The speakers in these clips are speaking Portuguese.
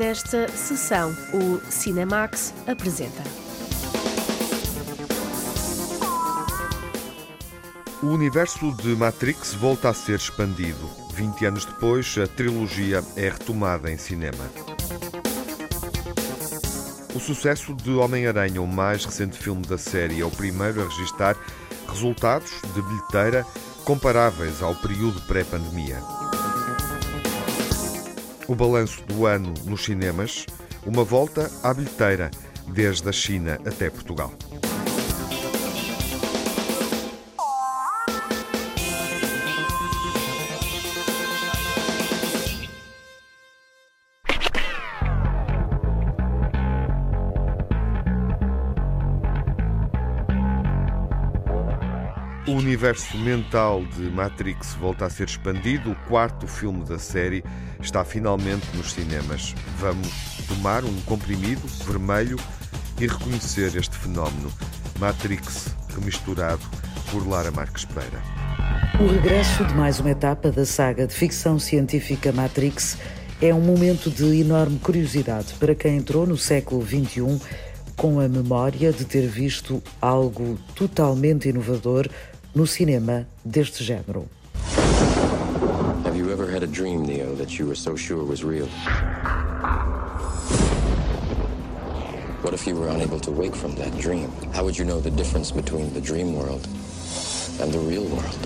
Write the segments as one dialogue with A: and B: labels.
A: nesta sessão, o Cinemax apresenta.
B: O universo de Matrix volta a ser expandido. 20 anos depois, a trilogia é retomada em cinema. O sucesso de Homem-Aranha, o mais recente filme da série, é o primeiro a registrar resultados de bilheteira comparáveis ao período pré-pandemia. O balanço do ano nos cinemas, uma volta à bilheteira, desde a China até Portugal. Universo mental de Matrix volta a ser expandido. O quarto filme da série está finalmente nos cinemas. Vamos tomar um comprimido vermelho e reconhecer este fenómeno. Matrix remisturado por Lara Marques Pereira.
C: O regresso de mais uma etapa da saga de ficção científica Matrix é um momento de enorme curiosidade para quem entrou no século XXI com a memória de ter visto algo totalmente inovador no cinema deste género.
D: Have you ever had a dream, Neo, that you were so sure was real? What if you were unable to wake from that dream? How would you know the difference between the dream world and the real world?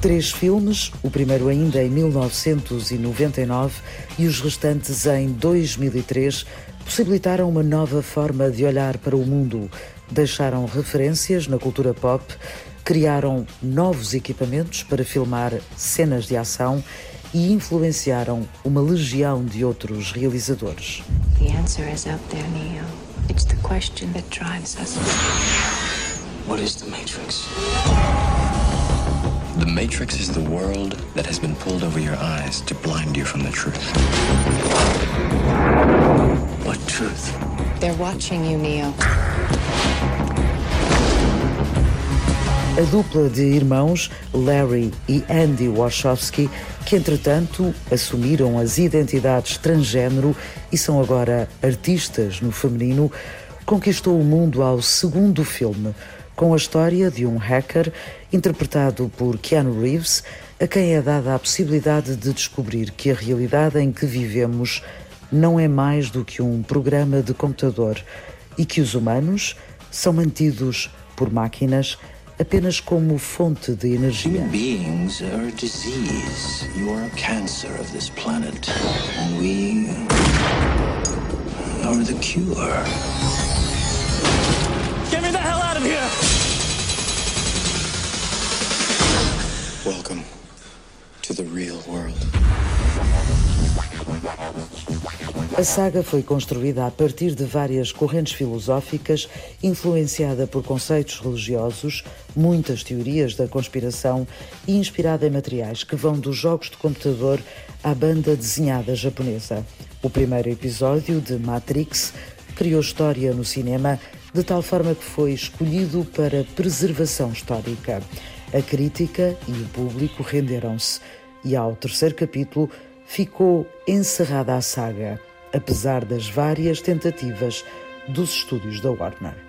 C: Três filmes, o primeiro ainda em 1999 e os restantes em 2003, possibilitaram uma nova forma de olhar para o mundo, deixaram referências na cultura pop, criaram novos equipamentos para filmar cenas de ação e influenciaram uma legião de outros realizadores.
E: The answer is up there, Neo. It's the question that drives us.
D: What is the Matrix? The Matrix is the world that has been pulled over your eyes to blind you from the truth. What truth?
E: They're watching you, Neo.
C: A dupla de irmãos Larry e Andy Wachowski, que entretanto assumiram as identidades transgênero e são agora artistas no feminino, conquistou o mundo ao segundo filme, com a história de um hacker interpretado por Keanu Reeves, a quem é dada a possibilidade de descobrir que a realidade em que vivemos não é mais do que um programa de computador e que os humanos são mantidos por máquinas apenas como fonte de energia.
D: Human beings are a disease. You are a cancer of this planet. And we are the cure.
F: Get me the hell out of here!
D: Welcome to the real world.
C: A saga foi construída a partir de várias correntes filosóficas, influenciada por conceitos religiosos, muitas teorias da conspiração e inspirada em materiais que vão dos jogos de computador à banda desenhada japonesa. O primeiro episódio de Matrix criou história no cinema de tal forma que foi escolhido para preservação histórica. A crítica e o público renderam-se e ao terceiro capítulo ficou encerrada a saga apesar das várias tentativas dos estúdios da Warner.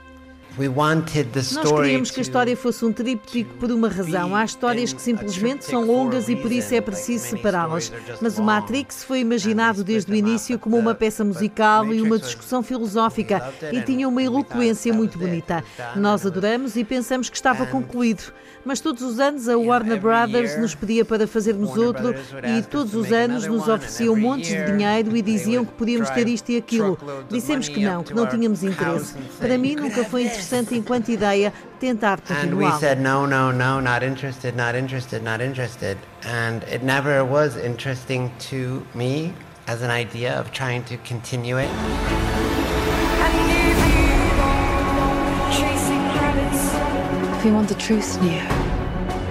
G: Nós queríamos que a história fosse um tríptico por uma razão. Há histórias que simplesmente são longas e por isso é preciso separá-las. Mas o Matrix foi imaginado desde o início como uma peça musical e uma discussão filosófica e tinha uma eloquência muito bonita. Nós adoramos e pensamos que estava concluído. Mas todos os anos a Warner Brothers nos pedia para fazermos outro e todos os anos nos ofereciam montes de dinheiro e diziam que podíamos ter isto e aquilo. Dissemos que não, que não tínhamos interesse. Para mim nunca foi interessante enquanto ideia tentar
H: And we
G: continuá-lo.
H: said no, no, no, not interested, not interested, not interested. And it never was interesting to me as an idea of trying to continue it.
E: You want the truth, Neo,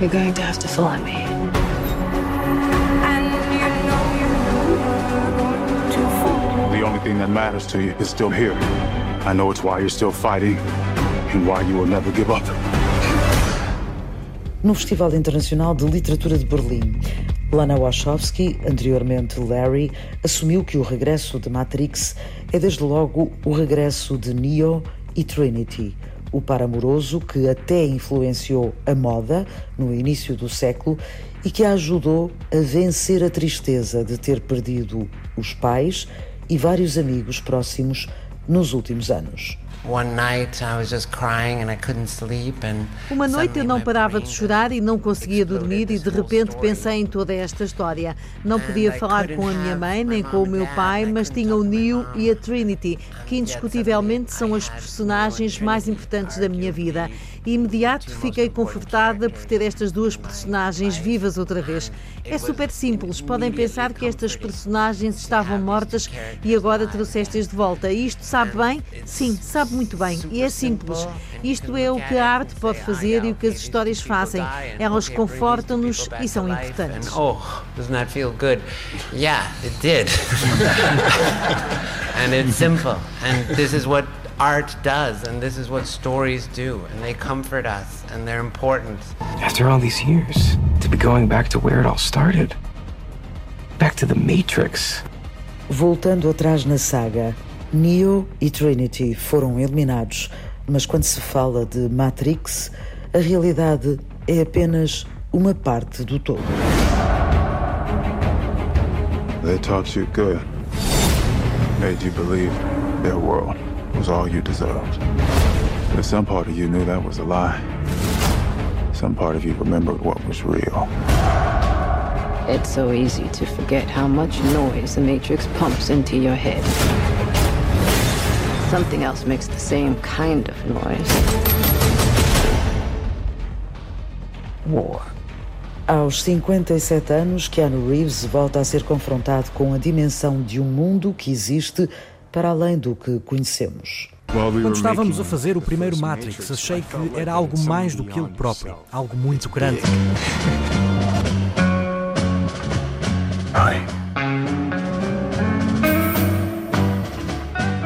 E: you're going to have to follow me.
F: The only thing that matters to you is still here. I know it's why you're still fighting and why you will never give up.
C: no Festival Internacional de Literatura de Berlim. Lana Wachowski, anteriormente Larry, assumiu que o regresso de Matrix é desde logo o regresso de Neo e Trinity, o par amoroso que até influenciou a moda no início do século e que a ajudou a vencer a tristeza de ter perdido os pais e vários amigos próximos nos últimos anos.
G: Uma noite eu não parava de chorar e não conseguia dormir e de repente pensei em toda esta história. Não podia falar com a minha mãe nem com o meu pai, mas tinha o Neo e a Trinity, que indiscutivelmente são as personagens mais importantes da minha vida. E imediato fiquei confortada por ter estas duas personagens vivas outra vez. É super simples, podem pensar que estas personagens estavam mortas e agora trouxeste-as de volta. E isto sabe bem? Sim, sabe muito bem. E é simples. Isto é o que a arte pode fazer e o que as histórias fazem. Elas confortam-nos e são importantes.
H: Oh, doesn't that feel good? Yeah, it did. and it's simple. And this is what art does, and this is what stories do, and they comfort us, and they're important.
I: After all these years, to be going back to where it all started, back to the Matrix.
C: Voltando atrás na saga, Neo e Trinity foram eliminados, mas quando se fala de Matrix, a realidade é apenas uma parte do todo.
F: They taught you good, made you believe their world was all you deserved. But some part of you knew that was a lie. Some part of you remembered what was real.
E: It's so easy to forget how much noise the Matrix pumps into your head. Something else makes the same kind of noise.
C: War. Aos 57 anos, Keanu Reeves volta a ser confrontado com a dimensão de um mundo que existe para além do que conhecemos.
J: Quando estávamos a fazer o primeiro Matrix, achei que era algo mais do que ele próprio, algo muito grande.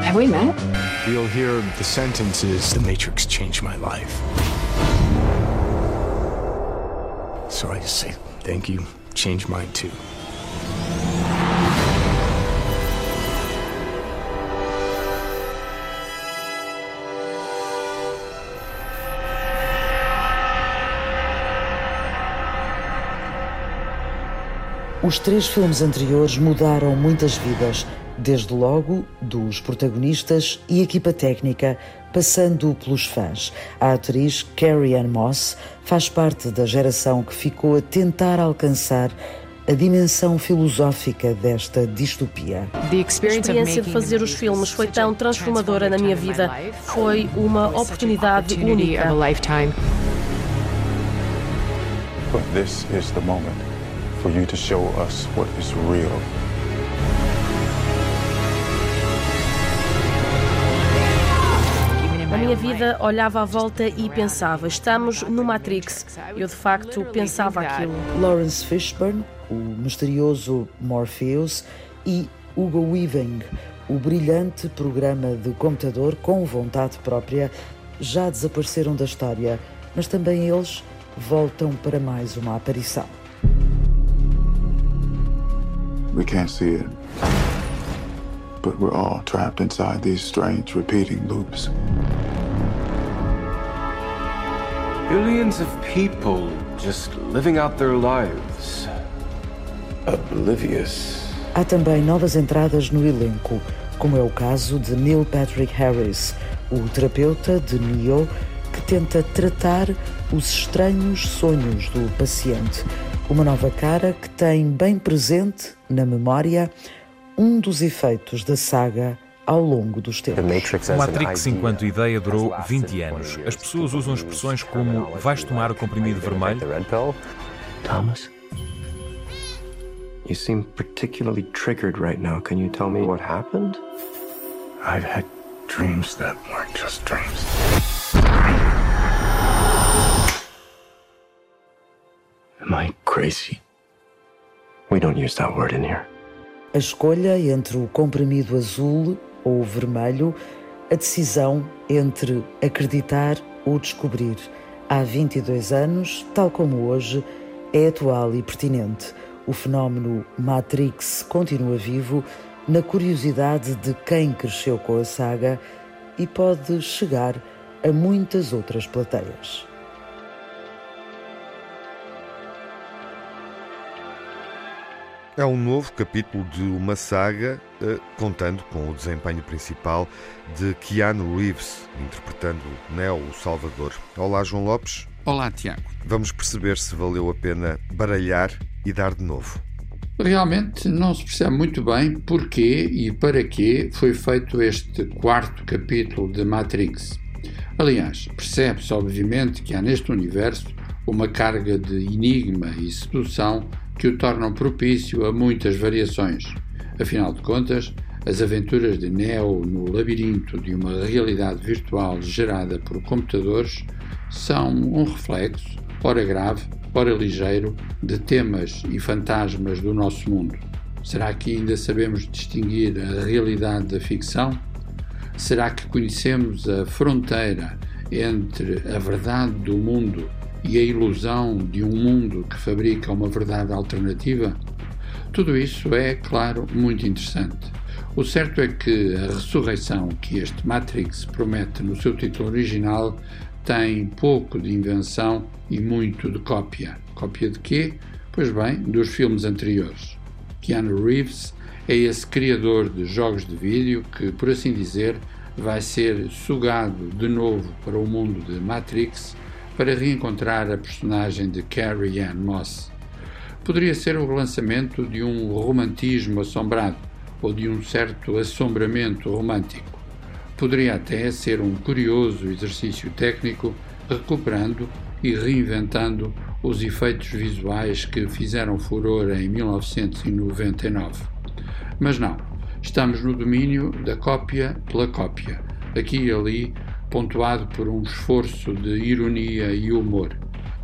E: Have we met?
I: You'll hear the sentences, The Matrix changed my life. So I just say, thank you, changed mine too.
C: Os três filmes anteriores mudaram muitas vidas, desde logo dos protagonistas e equipa técnica, passando pelos fãs. A atriz Carrie Ann Moss faz parte da geração que ficou a tentar alcançar a dimensão filosófica desta distopia.
A: A experiência de fazer os filmes foi tão transformadora na minha vida. Foi uma oportunidade única.
F: But this is the moment for you to show us what is real.
A: Na minha vida, olhava à volta e pensava: estamos no Matrix. Eu de facto pensava aquilo.
C: Lawrence Fishburne, o misterioso Morpheus, e Hugo Weaving, o brilhante programa de computador com vontade própria, já desapareceram da história, mas também eles voltam para mais uma aparição.
F: We can't see it. But we're all trapped inside these strange repeating loops.
I: Billions of people just living out their lives. Oblivious.
C: Há também novas entradas no elenco, como é o caso de Neil Patrick Harris, o terapeuta de Neo que tenta tratar os estranhos sonhos do paciente uma nova cara que tem bem presente na memória um dos efeitos da saga ao longo dos tempos.
K: O Matrix enquanto ideia durou 20 anos. As pessoas usam expressões como vais tomar o comprimido vermelho?
I: Thomas, you seem particularly triggered right now. Can you tell me what happened?
F: I've had dreams that weren't just dreams.
I: Am I crazy? We don't use that word in here.
C: A escolha entre o comprimido azul ou vermelho, a decisão entre acreditar ou descobrir. há 22 anos, tal como hoje, é atual e pertinente. O fenómeno Matrix continua vivo na curiosidade de quem cresceu com a saga e pode chegar a muitas outras plateias.
B: É um novo capítulo de uma saga, eh, contando com o desempenho principal de Keanu Reeves, interpretando Neo o Salvador. Olá, João Lopes.
L: Olá, Tiago.
B: Vamos perceber se valeu a pena baralhar e dar de novo.
L: Realmente não se percebe muito bem porquê e para que foi feito este quarto capítulo de Matrix. Aliás, percebe-se obviamente que há neste universo uma carga de enigma e sedução que o tornam propício a muitas variações. Afinal de contas, as aventuras de Neo no labirinto de uma realidade virtual gerada por computadores são um reflexo, ora grave, ora ligeiro, de temas e fantasmas do nosso mundo. Será que ainda sabemos distinguir a realidade da ficção? Será que conhecemos a fronteira entre a verdade do mundo e a ilusão de um mundo que fabrica uma verdade alternativa? Tudo isso é, claro, muito interessante. O certo é que a ressurreição que este Matrix promete no seu título original tem pouco de invenção e muito de cópia. Cópia de quê? Pois bem, dos filmes anteriores. Keanu Reeves é esse criador de jogos de vídeo que, por assim dizer, vai ser sugado de novo para o mundo de Matrix para reencontrar a personagem de Carrie Ann Moss. Poderia ser o relançamento de um romantismo assombrado ou de um certo assombramento romântico. Poderia até ser um curioso exercício técnico recuperando e reinventando os efeitos visuais que fizeram furor em 1999. Mas não, estamos no domínio da cópia pela cópia, aqui e ali pontuado por um esforço de ironia e humor.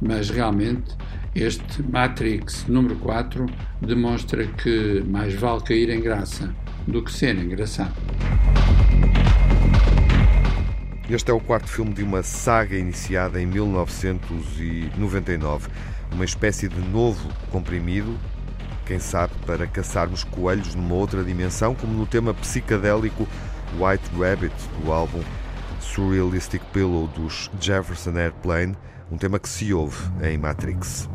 L: Mas realmente, este Matrix número 4 demonstra que mais vale cair em graça do que ser engraçado.
B: Este é o quarto filme de uma saga iniciada em 1999, uma espécie de novo comprimido, quem sabe para caçarmos coelhos numa outra dimensão, como no tema psicadélico White Rabbit do álbum Surrealistic Pillow dos Jefferson Airplane, um tema que se ouve em Matrix.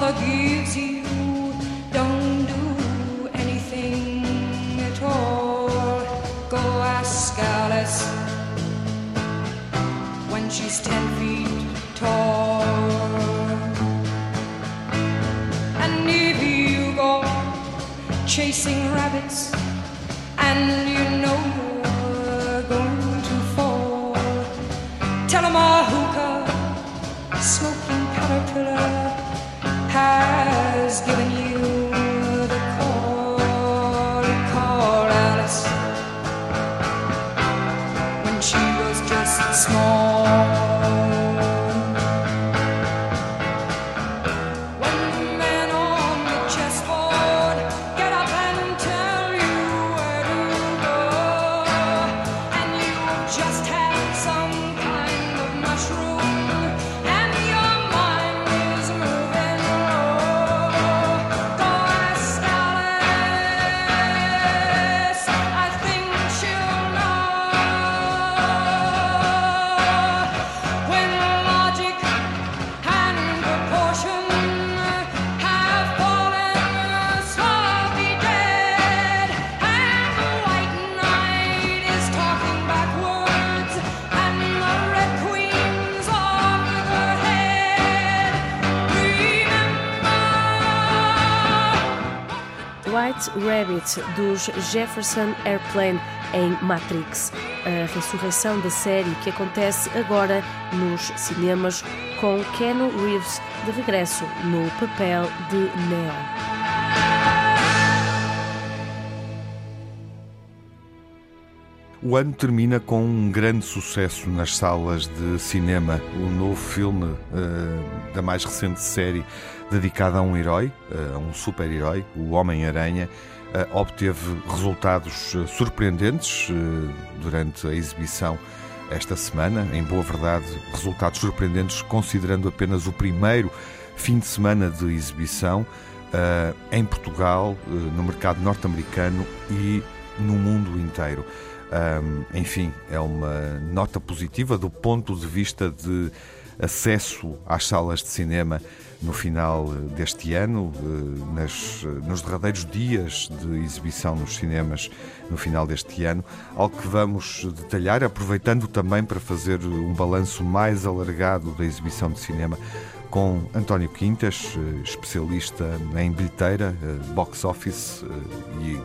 M: mother gives you, don't do anything at all. Go ask Alice when she's ten feet tall. And if you go chasing rabbits,
A: White Rabbit dos Jefferson Airplane em Matrix, a ressurreição da série que acontece agora nos cinemas com Keanu Reeves de regresso no papel de Neo.
B: O ano termina com um grande sucesso nas salas de cinema. O novo filme uh, da mais recente série dedicada a um herói, uh, a um super-herói, o Homem-Aranha, uh, obteve resultados surpreendentes durante a exibição esta semana. Em boa verdade, resultados surpreendentes considerando apenas o primeiro fim de semana de exibição em Portugal, no mercado norte-americano e no mundo inteiro. Um, enfim, é uma nota positiva do ponto de vista de acesso às salas de cinema no final deste ano, eh, nas, nos derradeiros dias de exibição nos cinemas no final deste ano, algo que vamos detalhar, aproveitando também para fazer um balanço mais alargado da exibição de cinema com António Quintas, eh, especialista em bilheteira, eh, box office e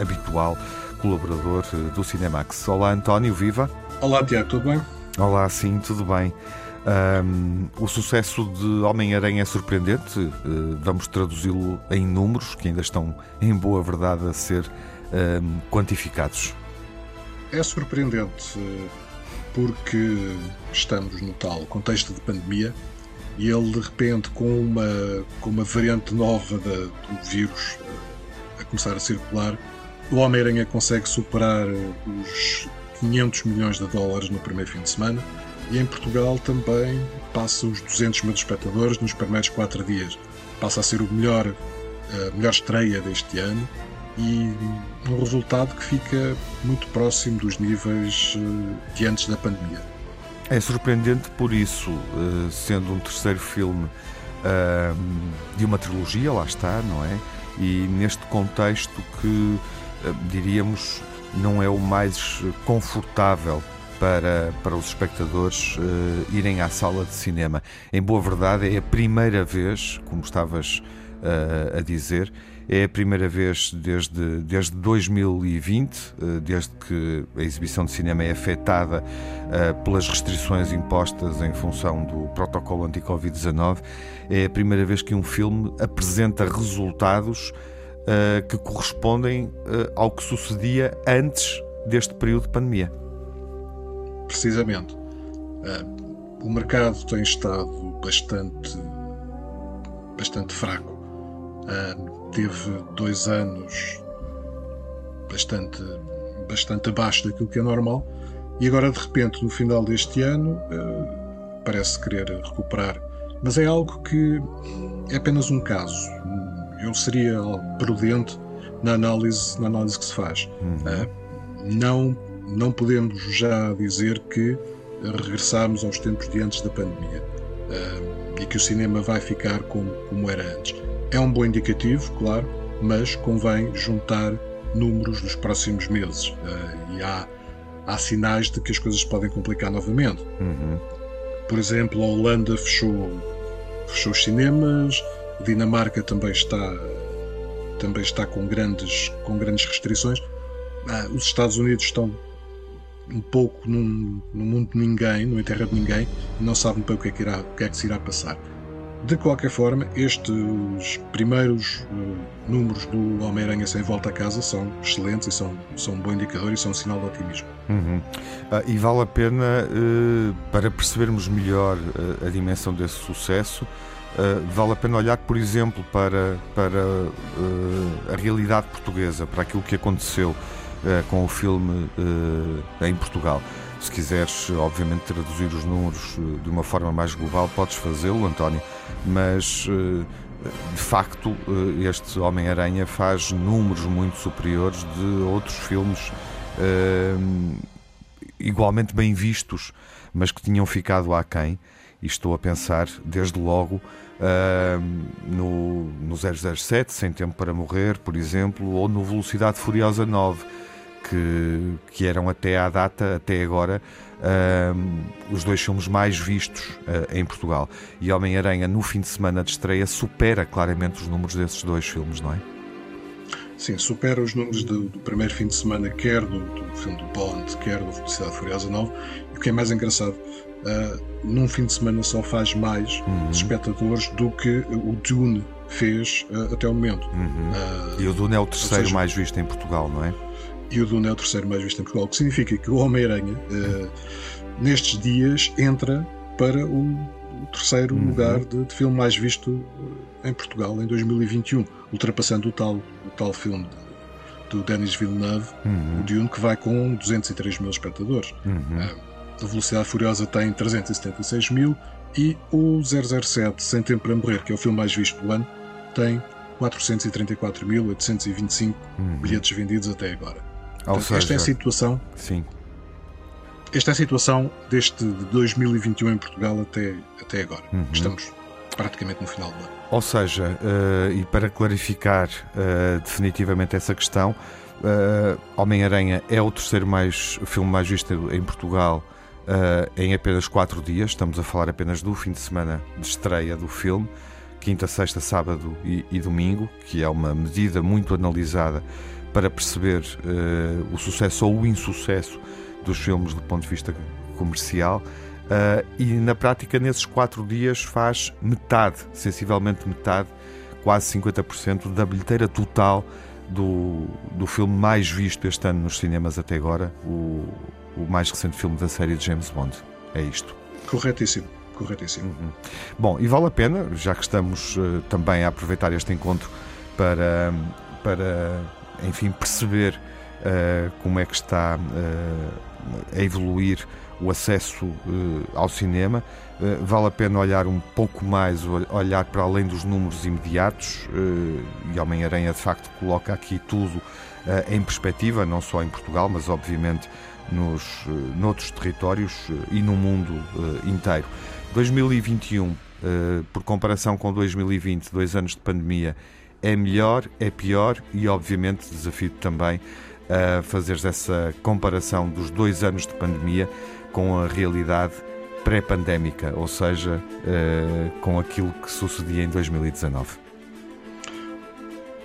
B: habitual colaborador eh, do Cinemax. Olá, António, viva.
N: Olá, Tiago, tudo bem?
B: Olá, sim, tudo bem. Um, o sucesso de Homem-Aranha é surpreendente. Uh, vamos traduzi-lo em números que ainda estão, em boa verdade, a ser um, quantificados.
N: É surpreendente porque estamos no tal contexto de pandemia e ele, de repente, com uma, com uma variante nova da, do vírus uh, a começar a circular, o Homem-Aranha consegue superar os 500 milhões de dólares no primeiro fim de semana e em Portugal também passa os 200 mil espectadores nos primeiros 4 dias. Passa a ser o melhor, a melhor estreia deste ano e um resultado que fica muito próximo dos níveis eh, de antes da pandemia.
B: É surpreendente por isso, eh, sendo um terceiro filme eh, de uma trilogia, lá está, não é? E neste contexto que diríamos, não é o mais confortável para, para os espectadores uh, irem à sala de cinema. Em boa verdade, é a primeira vez, como estavas uh, a dizer, é a primeira vez desde, desde 2020, uh, desde que a exibição de cinema é afetada pelas restrições impostas em função do protocolo anti-Covid-19, é a primeira vez que um filme apresenta resultados que correspondem ao que sucedia antes deste período de pandemia.
N: Precisamente. Uh, o mercado tem estado bastante, bastante fraco. teve dois anos bastante, bastante abaixo daquilo que é normal e agora de repente no final deste ano parece querer recuperar. Mas é algo que é apenas um caso eu seria prudente na análise, na análise que se faz. Uhum. Uh, não, não podemos já dizer que regressamos aos tempos de antes da pandemia e que o cinema vai ficar como, como era antes. É um bom indicativo, claro, mas convém juntar números dos próximos meses uh, e há, há sinais de que as coisas podem complicar novamente. Uhum. Por exemplo, a Holanda fechou, fechou os cinemas, Dinamarca também está também está com grandes com grandes restrições. Ah, os Estados Unidos estão um pouco num, num mundo de ninguém, numa terra de ninguém, e não sabem para o que é que, irá, o que, é que se irá passar. De qualquer forma, estes primeiros uh, números do Homem-Aranha sem volta a casa são excelentes e são, são um bom indicador e são um sinal de otimismo.
B: Uhum. Ah, e vale a pena, uh, para percebermos melhor uh, a dimensão desse sucesso, vale a pena olhar, por exemplo, para, para a realidade portuguesa, para aquilo que aconteceu com o filme em Portugal. Se quiseres, obviamente, traduzir os números de uma forma mais global, podes fazê-lo, António, mas de facto, este Homem-Aranha faz números muito superiores de outros filmes igualmente bem vistos, mas que tinham ficado aquém. E estou a pensar, desde logo, no, no 007, Sem Tempo para Morrer, por exemplo, ou no Velocidade Furiosa 9, que, que eram até à data, até agora, os dois filmes mais vistos uh, em Portugal. E Homem-Aranha, no fim de semana de estreia, supera claramente os números desses dois filmes, não é?
N: Sim, supera os números do, do primeiro fim de semana, quer do, do, filme do Bond, quer do Velocidade Furiosa 9. E o que é mais engraçado, uh, num fim de semana só faz mais uhum. espectadores do que o Dune fez uh, até o momento.
B: Uhum. Uh, e o Dune é o terceiro seja, mais visto em Portugal, não é?
N: E o Dune é o terceiro mais visto em Portugal, o que significa que o Homem-Aranha, nestes dias, entra para o terceiro uhum. lugar de, de, filme mais visto eh, em Portugal em 2021, ultrapassando o tal, o tal filme de, do Denis Villeneuve, uhum. o Dune, que vai com 203 mil espectadores. Uhum. Eh, a Velocidade Furiosa tem 376 mil e o 007 Sem Tempo para Morrer, que é o filme mais visto do ano, tem 434.825 uhum. bilhetes vendidos até agora. Portanto, seja, esta é a situação.
B: Sim
N: esta é a situação deste de 2021 em Portugal até, até agora. Uhum. Estamos praticamente no final do ano.
B: Ou seja, uh, e para clarificar uh, definitivamente essa questão, uh, Homem-Aranha é o terceiro mais, filme mais visto em Portugal em apenas quatro dias. Estamos a falar apenas do fim de semana de estreia do filme, quinta, sexta, sábado e, e domingo, que é uma medida muito analisada para perceber o sucesso ou o insucesso dos filmes do ponto de vista comercial. Uh, e na prática, nesses quatro dias, faz metade, sensivelmente metade, quase 50% da bilheteira total do, do filme mais visto este ano nos cinemas até agora, o, o mais recente filme da série de James Bond. É isto.
N: Corretíssimo. Corretíssimo. Uhum.
B: Bom, e vale a pena, já que estamos uh, também a aproveitar este encontro para, para enfim, perceber uh, como é que está a evoluir o acesso uh, ao cinema. Uh, vale a pena olhar um pouco mais, olhar para além dos números imediatos, uh, e Homem-Aranha de facto coloca aqui tudo em perspectiva, não só em Portugal, mas obviamente nos, noutros territórios e no mundo inteiro. 2021, por comparação com 2020, dois anos de pandemia, é melhor, é pior e obviamente desafio também a fazeres essa comparação dos dois anos de pandemia com a realidade pré-pandémica, ou seja, uh, com aquilo que sucedia em 2019?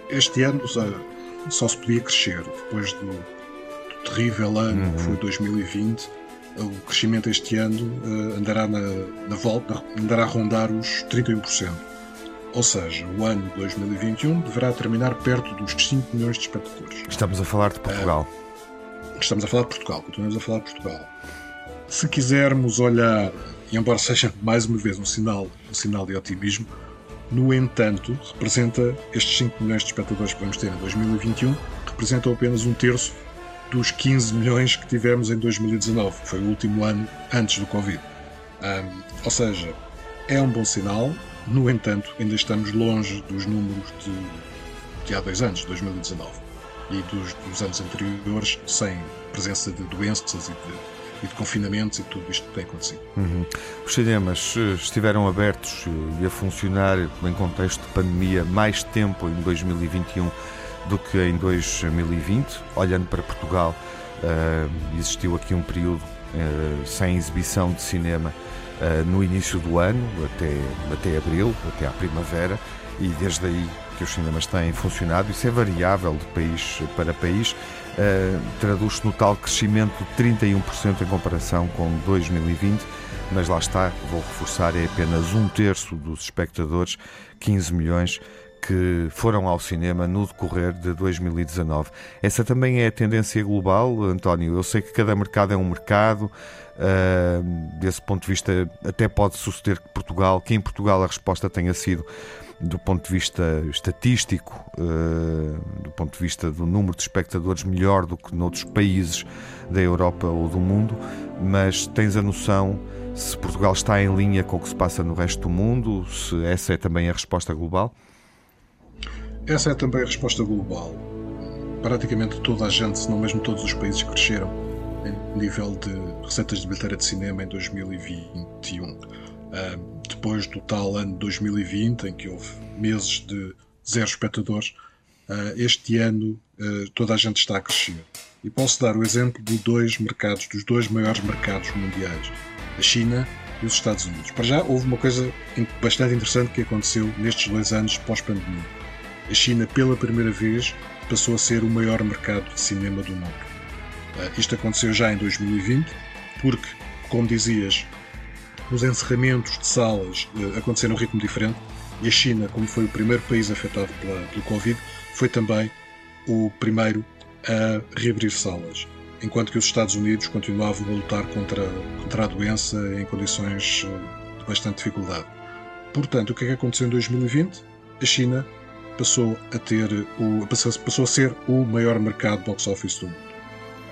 N: Este ano só se podia crescer depois do, do terrível ano uhum. que foi 2020. O crescimento este ano uh, andará na, na volta, andará a rondar os 31%. Ou seja, o ano 2021 deverá terminar perto dos 5 milhões de espectadores.
B: Estamos a falar de Portugal.
N: Uh, estamos a falar de Portugal, continuamos a falar de Portugal. Se quisermos olhar, e embora seja mais uma vez um sinal, um sinal de otimismo, no entanto, representa estes 5 milhões de espectadores que vamos ter em 2021, representam apenas um terço dos 15 milhões que tivemos em 2019, que foi o último ano antes do Covid. Um, ou seja, é um bom sinal, no entanto, ainda estamos longe dos números de, de há dois anos, 2019, e dos, dos anos anteriores, sem presença de doenças e de, e de confinamentos e tudo isto que tem acontecido.
B: Uhum. Os cinemas eh, estiveram abertos eh, e a funcionar em contexto de pandemia mais tempo em 2021 do que em 2020. Olhando para Portugal, uh, existiu aqui um período sem exibição de cinema uh, no início do ano, até, até abril, até à primavera, e desde aí que os cinemas têm funcionado. Isso é variável de país para país. Uh, Traduz-se no tal crescimento de 31% em comparação com 2020, mas lá está, vou reforçar, é apenas um terço dos espectadores, 15 milhões, que foram ao cinema no decorrer de 2019. Essa também é a tendência global, António. Eu sei que cada mercado é um mercado, Uh, desse ponto de vista, até pode suceder que Portugal, que em Portugal a resposta tenha sido do ponto de vista estatístico, uh, do ponto de vista do número de espectadores, melhor do que noutros países da Europa ou do mundo, mas tens a noção se Portugal está em linha com o que se passa no resto do mundo, se essa é também a resposta global?
N: Essa é também a resposta global. Praticamente toda a gente, se não mesmo todos os países, cresceram em nível de receitas de bilheteira de cinema em 2021. Uh, depois do tal ano de 2020, em que houve meses de zero espectadores, uh, este ano uh, toda a gente está a crescer. E posso dar o exemplo de dois mercados, dos dois maiores mercados mundiais, a China e os Estados Unidos. Para já, houve uma coisa bastante interessante que aconteceu nestes dois anos pós-pandemia. A China, pela primeira vez, passou a ser o maior mercado de cinema do mundo. Uh, isto aconteceu já em 2020, porque, como dizias, os encerramentos de salas uh, aconteceram a um ritmo diferente e a China, como foi o primeiro país afetado pela, pelo Covid, foi também o primeiro a reabrir salas, enquanto que os Estados Unidos continuavam a lutar contra, contra a doença em condições de bastante dificuldade. Portanto, o que é que aconteceu em 2020? A China passou a ter o, passou, a ser o maior mercado box office do mundo.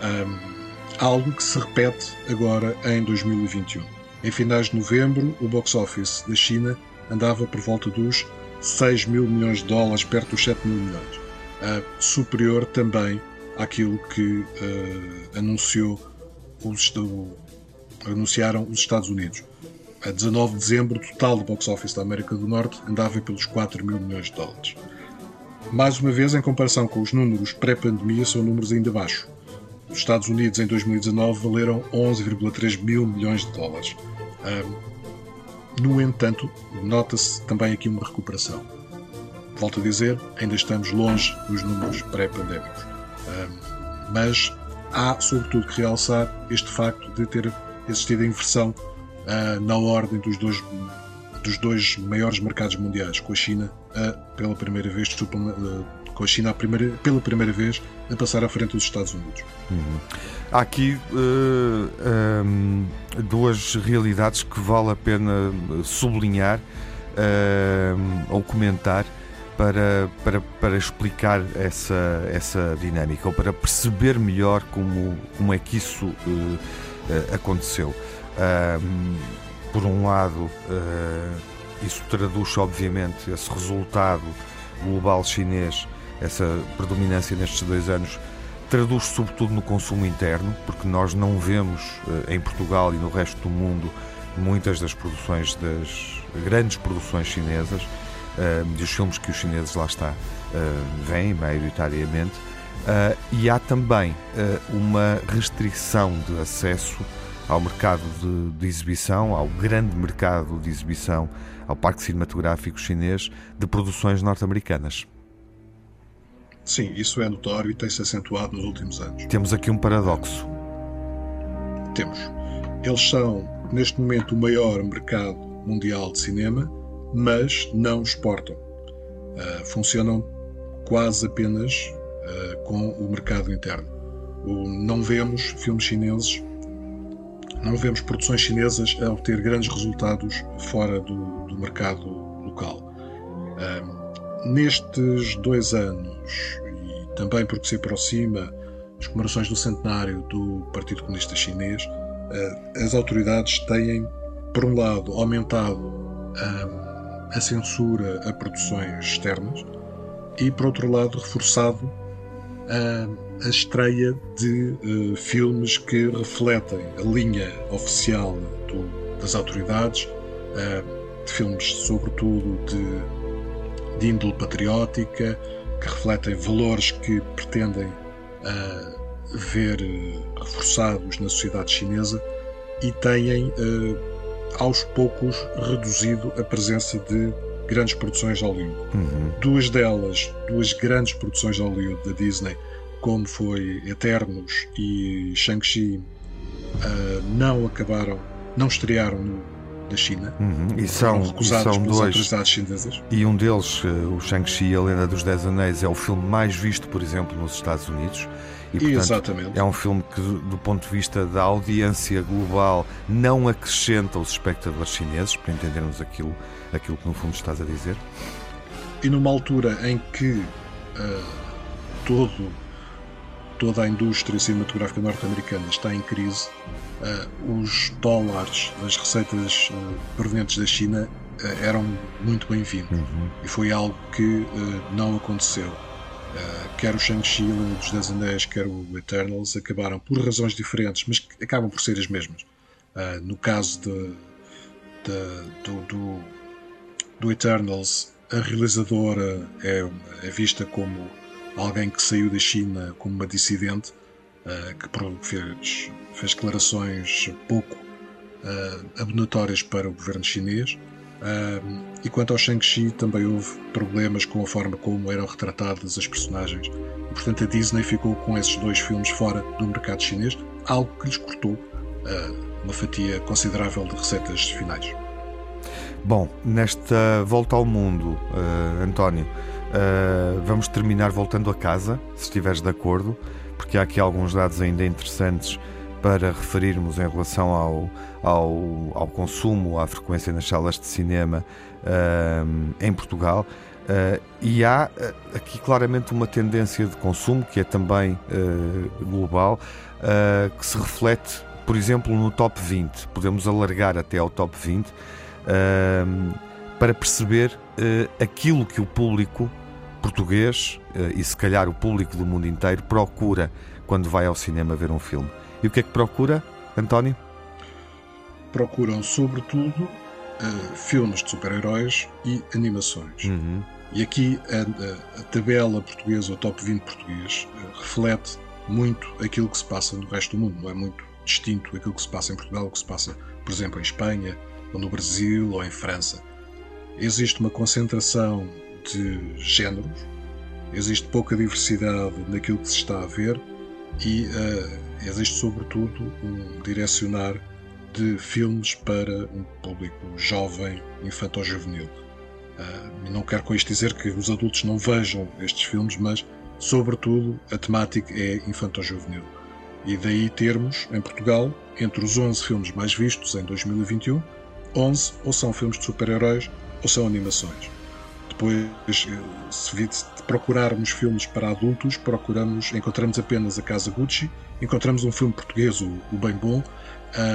N: Um, algo que se repete agora em 2021. Em finais de novembro, o box office da China andava por volta dos 6 mil milhões de dólares, perto dos 7 mil milhões. Uh, superior também àquilo que uh, anunciou os, anunciaram os Estados Unidos. A 19 de dezembro, o total do box office da América do Norte andava pelos 4 mil milhões de dólares. Mais uma vez, em comparação com os números pré-pandemia, são números ainda baixos. Os Estados Unidos em 2019 valeram 11,3 mil milhões de dólares. no entanto, nota-se também aqui uma recuperação. Volto a dizer, ainda estamos longe dos números pré-pandémicos. mas há, sobretudo, que realçar este facto de ter existido a inversão uh, na ordem dos dois dos dois maiores mercados mundiais, com a China a, pela primeira vez, com a China a primeira, pela primeira vez a passar à frente dos Estados Unidos.
B: Uhum. Há aqui uh, um, duas realidades que vale a pena sublinhar uh, ou comentar para, para, para explicar essa, essa dinâmica ou para perceber melhor como, como é que isso uh, aconteceu. Por um lado, uh, isso traduz obviamente esse resultado global chinês, essa predominância nestes dois anos, traduz sobretudo no consumo interno, porque nós não vemos uh, em Portugal e no resto do mundo muitas das produções, das grandes produções chinesas, uh, e os filmes que os chineses lá está vêm, maioritariamente. e há também uma restrição de acesso ao mercado de, de, exibição, ao grande mercado de exibição, ao parque cinematográfico chinês de produções norte-americanas.
N: Sim, isso é notório e tem-se acentuado nos últimos anos.
B: Temos aqui um paradoxo.
N: Temos. Eles são, neste momento, o maior mercado mundial de cinema, mas não exportam. Uh, funcionam quase apenas uh, com o mercado interno. O, não vemos filmes chineses não vemos produções chinesas a obter grandes resultados fora do, do mercado local. Um, nestes dois anos, e também porque se aproxima as comemorações do centenário do Partido Comunista Chinês, uh, as autoridades têm, por um lado, aumentado um, a censura a produções externas e, por outro lado, reforçado a a estreia de uh, filmes que refletem a linha oficial do, das autoridades, uh, de filmes sobretudo de, de índole patriótica, que refletem valores que pretendem uh, ver reforçados na sociedade chinesa e têm aos poucos reduzido a presença de grandes produções de Hollywood. Uhum. Duas delas, duas grandes produções de Hollywood da Disney, como foi Eternos e Shang-Chi, uh, não acabaram, não estrearam no, da China.
B: Uhum. E são, recusados e são dois.
N: autoridades chinesas.
B: E um deles, uh, o Shang-Chi a Lenda dos Dez Anéis, é o filme mais visto, por exemplo, nos Estados Unidos. E, portanto,
N: Exatamente.
B: É um filme que, do ponto de vista da audiência global, não acrescenta os espectadores chineses, para entendermos aquilo, aquilo que no fundo estás a dizer.
N: E numa altura em que uh, todo toda a indústria cinematográfica norte-americana está em crise, uh, os dólares das receitas uh, provenientes da China uh, eram muito bem-vindos. Uhum. E foi algo que não aconteceu. quer o Shang-Chi, dos Dez Anéis, quer o Eternals, acabaram por razões diferentes, mas acabam por ser as mesmas. no caso de, de, do, do, do Eternals, a realizadora é, é vista como alguém que saiu da China como uma dissidente, uh, que fez, fez declarações pouco uh, abonatórias para o governo chinês. Uh, e quanto ao Shang-Chi, também houve problemas com a forma como eram retratadas as personagens e portanto, a Disney ficou com esses dois filmes fora do mercado chinês, algo que lhes cortou uma fatia considerável de receitas finais.
B: Bom, nesta volta ao mundo, uh, António, uh, vamos terminar voltando a casa, se estiveres de acordo, porque há aqui alguns dados ainda interessantes para referirmos em relação ao, ao, ao consumo, à frequência nas salas de cinema uh, em Portugal. Uh, e há uh, aqui claramente uma tendência de consumo que é também global, que se reflete, por exemplo, no top 20. Podemos alargar até ao top 20 para perceber aquilo que o público português e se calhar o público do mundo inteiro procura quando vai ao cinema ver um filme. E o que é que procura, António?
N: Procuram, sobretudo, uh, filmes de super-heróis e animações.
B: Uhum.
N: E aqui a, a, a, tabela portuguesa, o top 20 português, reflete muito aquilo que se passa no resto do mundo. Não é muito distinto aquilo que se passa em Portugal, o que se passa, por exemplo, em Espanha, ou no Brasil, ou em França. Existe uma concentração de géneros, existe pouca diversidade naquilo que se está a ver e uh, existe sobretudo um direcionar de filmes para um público jovem, infantil-juvenil. Uh, não quero com isto dizer que os adultos não vejam estes filmes, mas, sobretudo, a temática é infantil-juvenil. E daí termos, em Portugal, entre os 11 filmes mais vistos em 2021, 11 ou são filmes de super-heróis ou são animações. Depois, se procurarmos filmes para adultos, procuramos, encontramos apenas a Casa Gucci, encontramos um filme português, o, o Bem Bom,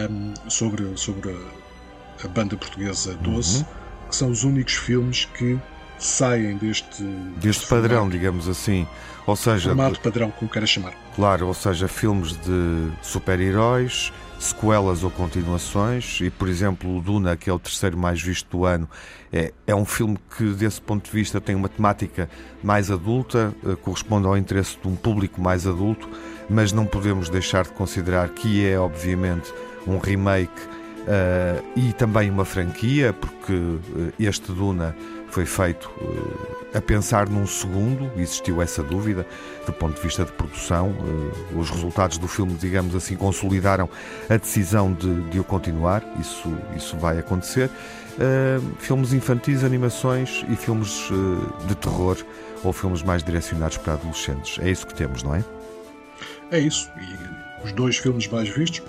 N: um, sobre, sobre a, a, banda portuguesa Doce, uhum. que são os únicos filmes que saem deste,
B: deste, padrão, formato. digamos assim. Ou seja,
N: formato padrão, como queira chamar.
B: Claro, ou seja, filmes de super-heróis, sequelas ou continuações, e por exemplo, o Duna, que é o terceiro mais visto do ano, é, é um filme que, desse ponto de vista, tem uma temática mais adulta, eh, corresponde ao interesse de um público mais adulto, mas não podemos deixar de considerar que é, obviamente, um remake uh, e também uma franquia, porque uh, este Duna foi feito uh, a pensar num segundo, existiu essa dúvida do ponto de vista de produção. Uh, os resultados do filme, digamos assim, consolidaram a decisão de, de o continuar, isso, isso vai acontecer. Uh, filmes infantis, animações e filmes de terror ou filmes mais direcionados para adolescentes. É isso que temos, não é?
N: É isso. E os dois filmes mais vistos,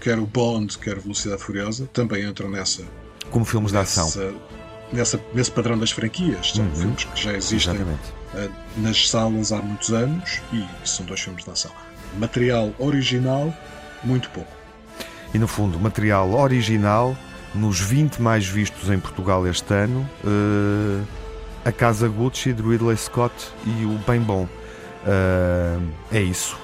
N: quer o Bond, quer Velocidade Furiosa, também entram nessa.
B: Como filmes
N: nessa,
B: de ação
N: nessa, nesse padrão das franquias. São uhum. filmes que já existem uh, nas salas há muitos anos e são dois filmes de ação. Material original, muito pouco.
B: E no fundo, material original, nos 20 mais vistos em Portugal este ano, uh, A Casa Gucci de Ridley Scott e o Bem Bom. Uh, é isso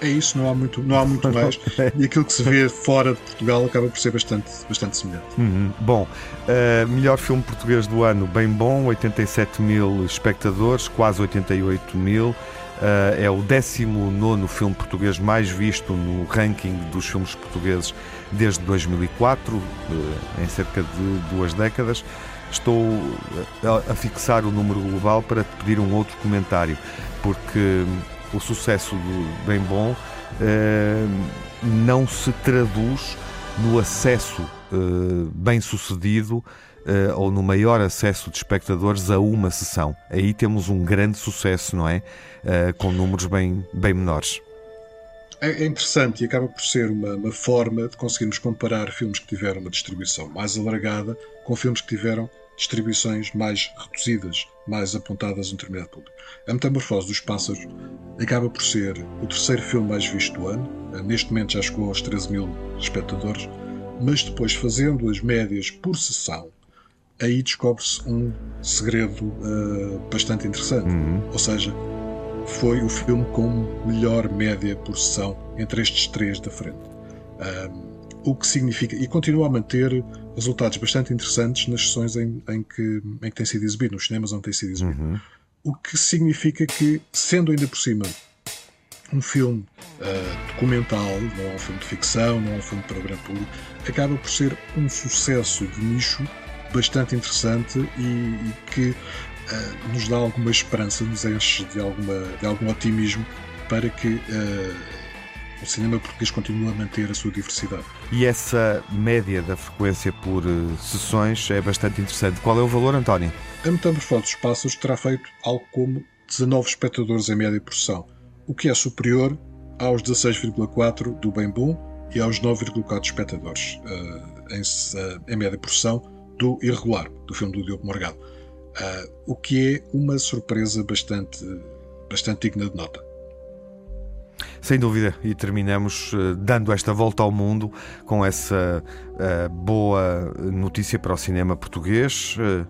N: é isso, não há muito, não há muito mais. E aquilo que se vê fora de Portugal acaba por ser bastante, bastante semelhante.
B: Uhum. Bom, uh, melhor filme português do ano, bem bom, 87 mil espectadores, quase 88 mil. Uh, é o 19 filme português mais visto no ranking dos filmes portugueses desde 2004, uh, eh, em cerca de duas décadas. Estou a, a fixar o número global para te pedir um outro comentário, porque o sucesso Bem Bom eh, não se traduz no acesso eh, bem sucedido eh, ou no maior acesso de espectadores a uma sessão. Aí temos um grande sucesso, não é? com números bem, bem menores.
N: É, é interessante e acaba por ser uma, uma, forma de conseguirmos comparar filmes que tiveram uma distribuição mais alargada com filmes que tiveram distribuições mais reduzidas, mais apontadas a um determinado público. A Metamorfose dos Pássaros acaba por ser o terceiro filme mais visto do ano, neste momento já chegou aos 13 mil espectadores, mas depois fazendo as médias por sessão, aí descobre-se um segredo uh, bastante interessante.
B: Uhum.
N: Ou seja, foi o filme com melhor média por sessão entre estes três da frente. Um, o que significa, e continua a manter resultados bastante interessantes nas sessões em, em, que, em que tem sido exibido, nos cinemas onde tem sido exibido.
B: Uhum.
N: O que significa que, sendo ainda por cima um filme uh, documental, não é um filme de ficção, não é um filme para o grande público, acaba por ser um sucesso de nicho bastante interessante e, e que uh, nos dá alguma esperança, nos enche de, alguma, de algum otimismo para que uh, o cinema português continue a manter a sua diversidade.
B: E essa média da frequência por uh, sessões é bastante interessante. Qual é o valor, António?
N: A Metamorfose dos Pássaros terá feito algo como 19 espectadores em média por sessão, o que é superior aos 16,4 do Bem Bom e aos 9,4 espectadores uh, em, uh, em, média por sessão do Irregular, do filme do Diogo Morgado. O que é uma surpresa bastante, bastante digna de nota.
B: Sem dúvida, e terminamos uh, dando esta volta ao mundo com essa uh, boa notícia para o cinema português. Uh,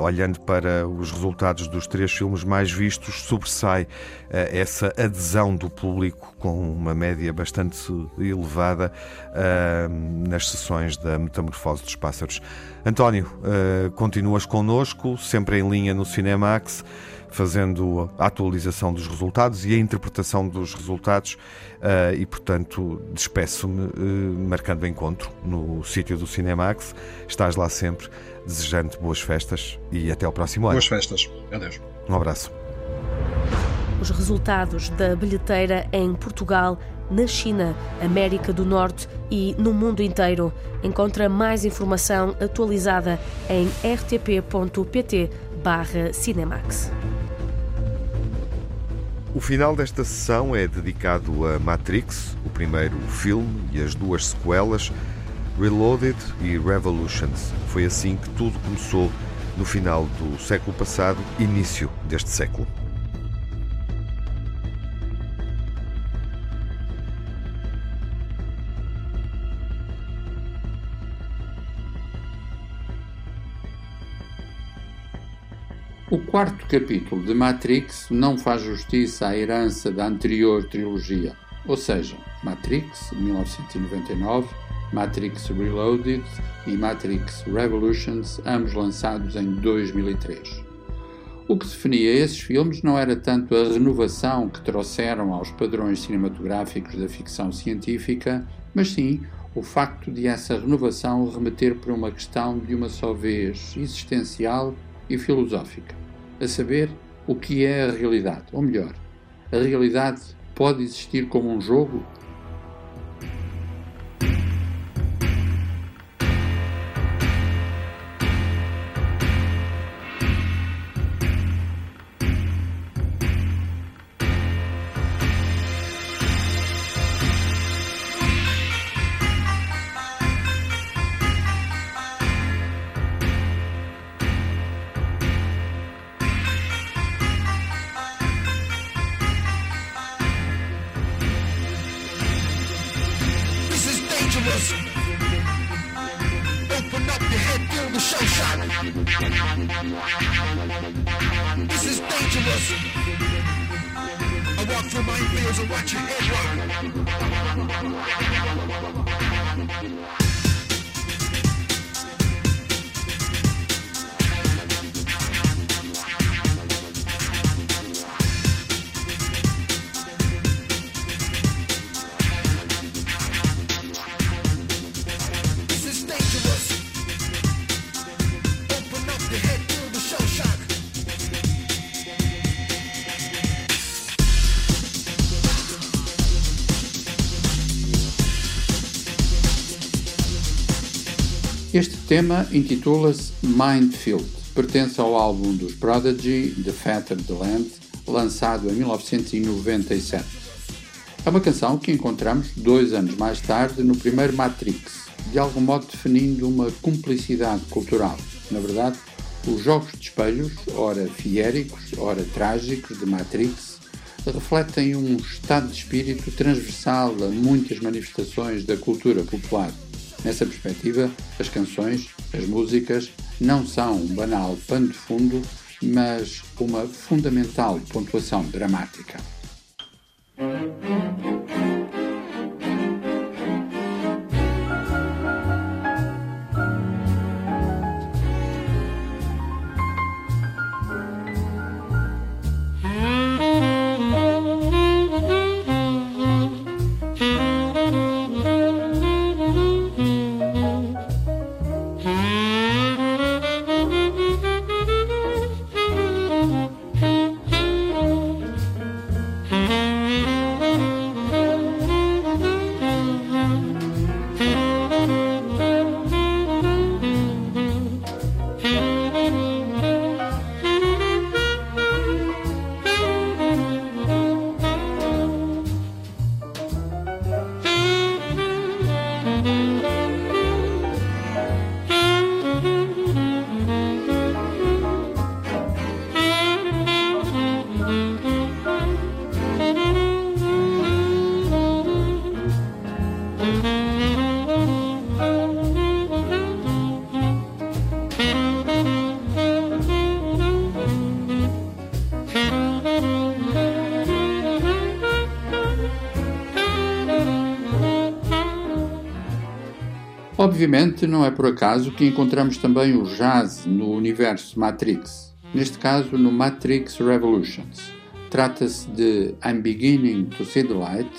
B: olhando para os resultados dos três filmes mais vistos, sobressai essa adesão do público com uma média bastante elevada nas sessões da Metamorfose dos Pássaros. António, continuas connosco, sempre em linha no Cinemax fazendo a atualização dos resultados e a interpretação dos resultados uh, e, portanto, despeço-me uh, marcando encontro no sítio do Cinemax. Estás lá sempre, desejando boas festas e até ao próximo ano.
N: Boas festas. Adeus.
B: Um abraço.
A: Os resultados da bilheteira em Portugal, na China, América do Norte e no mundo inteiro. Encontra mais informação atualizada em rtp.pt/cinemax.
B: O final desta sessão é dedicado a Matrix, o primeiro filme e as duas sequelas, Reloaded e Revolutions. Foi assim que tudo começou no final do século passado, início deste século.
L: O quarto capítulo de Matrix não faz justiça à herança da anterior trilogia, ou seja, Matrix 1999, Matrix Reloaded e Matrix Revolutions, ambos lançados em 2003. O que definia esses filmes não era tanto a renovação que trouxeram aos padrões cinematográficos da ficção científica, mas sim o facto de essa renovação remeter para uma questão de uma só vez existencial e filosófica a saber o que é a realidade. Ou melhor, a realidade pode existir como um jogo Este tema intitula-se Mindfield, pertence ao álbum dos Prodigy, The Fatter the Land, lançado em 1997. É uma canção que encontramos dois anos mais tarde no primeiro Matrix, de algum modo definindo uma cumplicidade cultural. Na verdade, os jogos de espelhos, ora fiéricos, ora trágicos, de Matrix, refletem um estado de espírito transversal a muitas manifestações da cultura popular Nessa perspectiva, as canções, as músicas, não são um banal pano de fundo, mas uma fundamental pontuação dramática. Obviamente, não é por acaso que encontramos também o jazz no universo Matrix, neste caso no Matrix Revolutions. Trata-se de I'm Beginning to See the Light,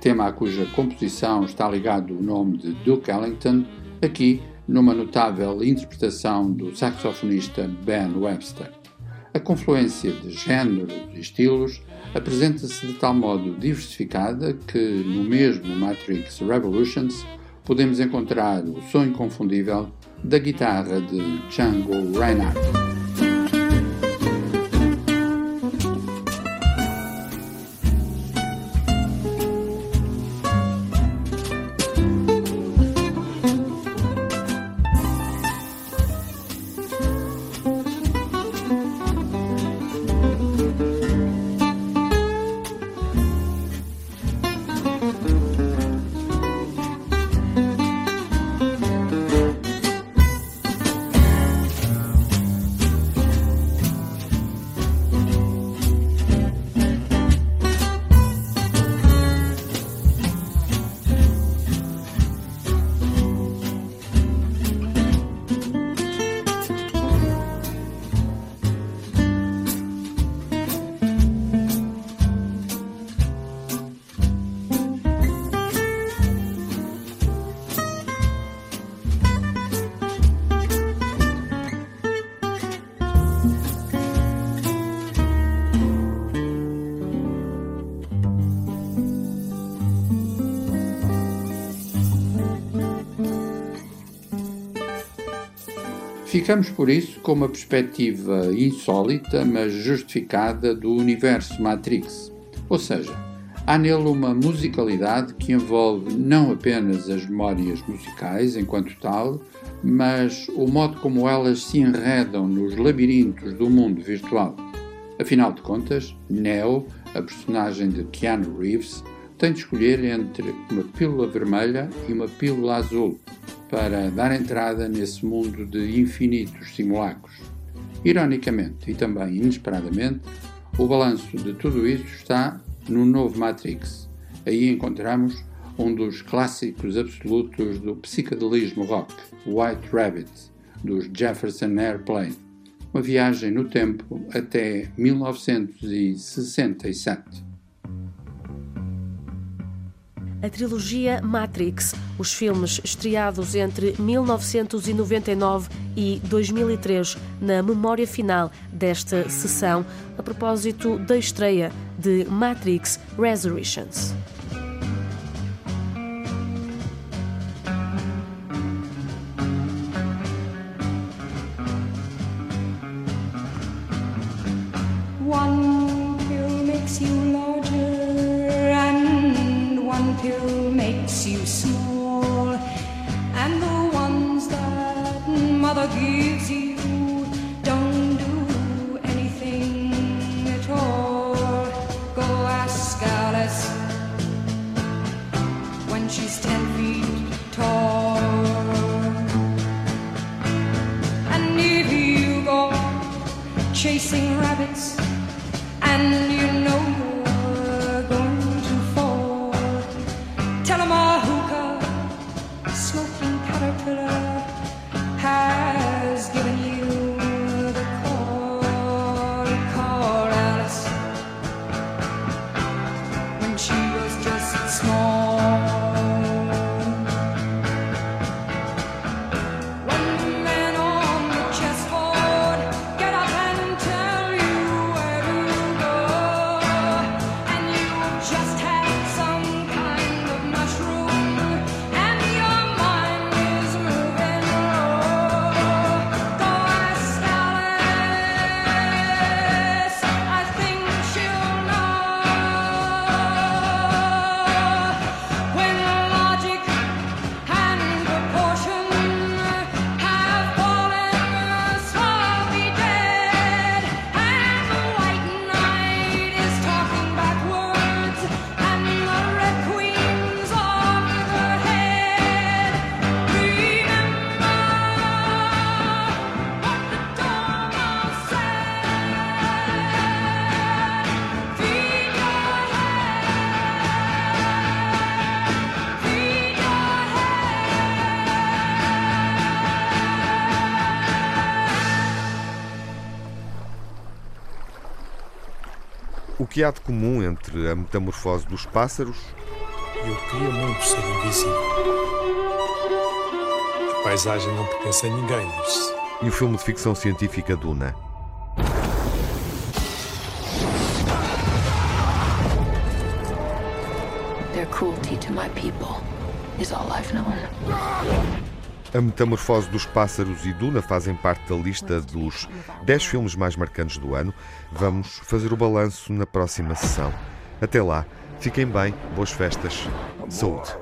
L: tema a cuja composição está ligado o nome de Duke Ellington, aqui numa notável interpretação do saxofonista Ben Webster. A confluência de géneros e estilos apresenta-se de tal modo diversificada que, no mesmo Matrix Revolutions, podemos encontrar o som inconfundível da guitarra de Django Reinhardt. Ficamos por isso com uma perspectiva insólita, mas justificada do universo Matrix. Ou seja, há nele uma musicalidade que envolve não apenas as memórias musicais enquanto tal, mas o modo como elas se enredam nos labirintos do mundo virtual. Afinal de contas, Neo, a personagem de Keanu Reeves, tem de escolher entre uma pílula vermelha e uma pílula azul para dar entrada nesse mundo de infinitos simulacros. Ironicamente e também inesperadamente, o balanço de tudo isso está no novo Matrix. Aí encontramos um dos clássicos absolutos do psicadelismo rock, White Rabbit, dos Jefferson Airplane. Uma viagem no tempo até 1967
M: a trilogia Matrix, os filmes estreados entre 1999 e 2003, na memória final desta sessão, a propósito da estreia de Matrix Resurrections.
B: Que há de comum entre a metamorfose dos pássaros?
O: Eu queria muito ser invisível. A paisagem não pertence a ninguém, disse.
B: E o filme de ficção científica Duna?
E: Their cruelty to my people is all I've known.
B: A Metamorfose dos Pássaros e Duna fazem parte da lista dos 10 filmes mais marcantes do ano. Vamos fazer o balanço na próxima sessão. Até lá, fiquem bem, boas festas, saúde.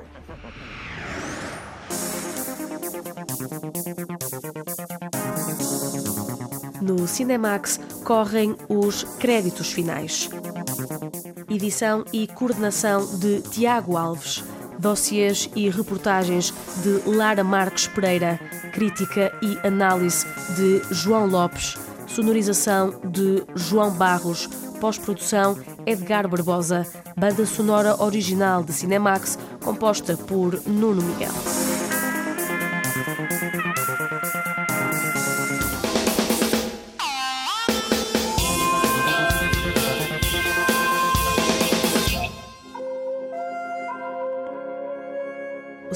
A: No Cinemax correm os créditos finais. Edição e coordenação de Tiago Alves dossiês e reportagens de Lara Marques Pereira, crítica e análise de João Lopes, sonorização de João Barros, pós-produção Edgar Barbosa, banda sonora original de Cinemax, composta por Nuno Miguel.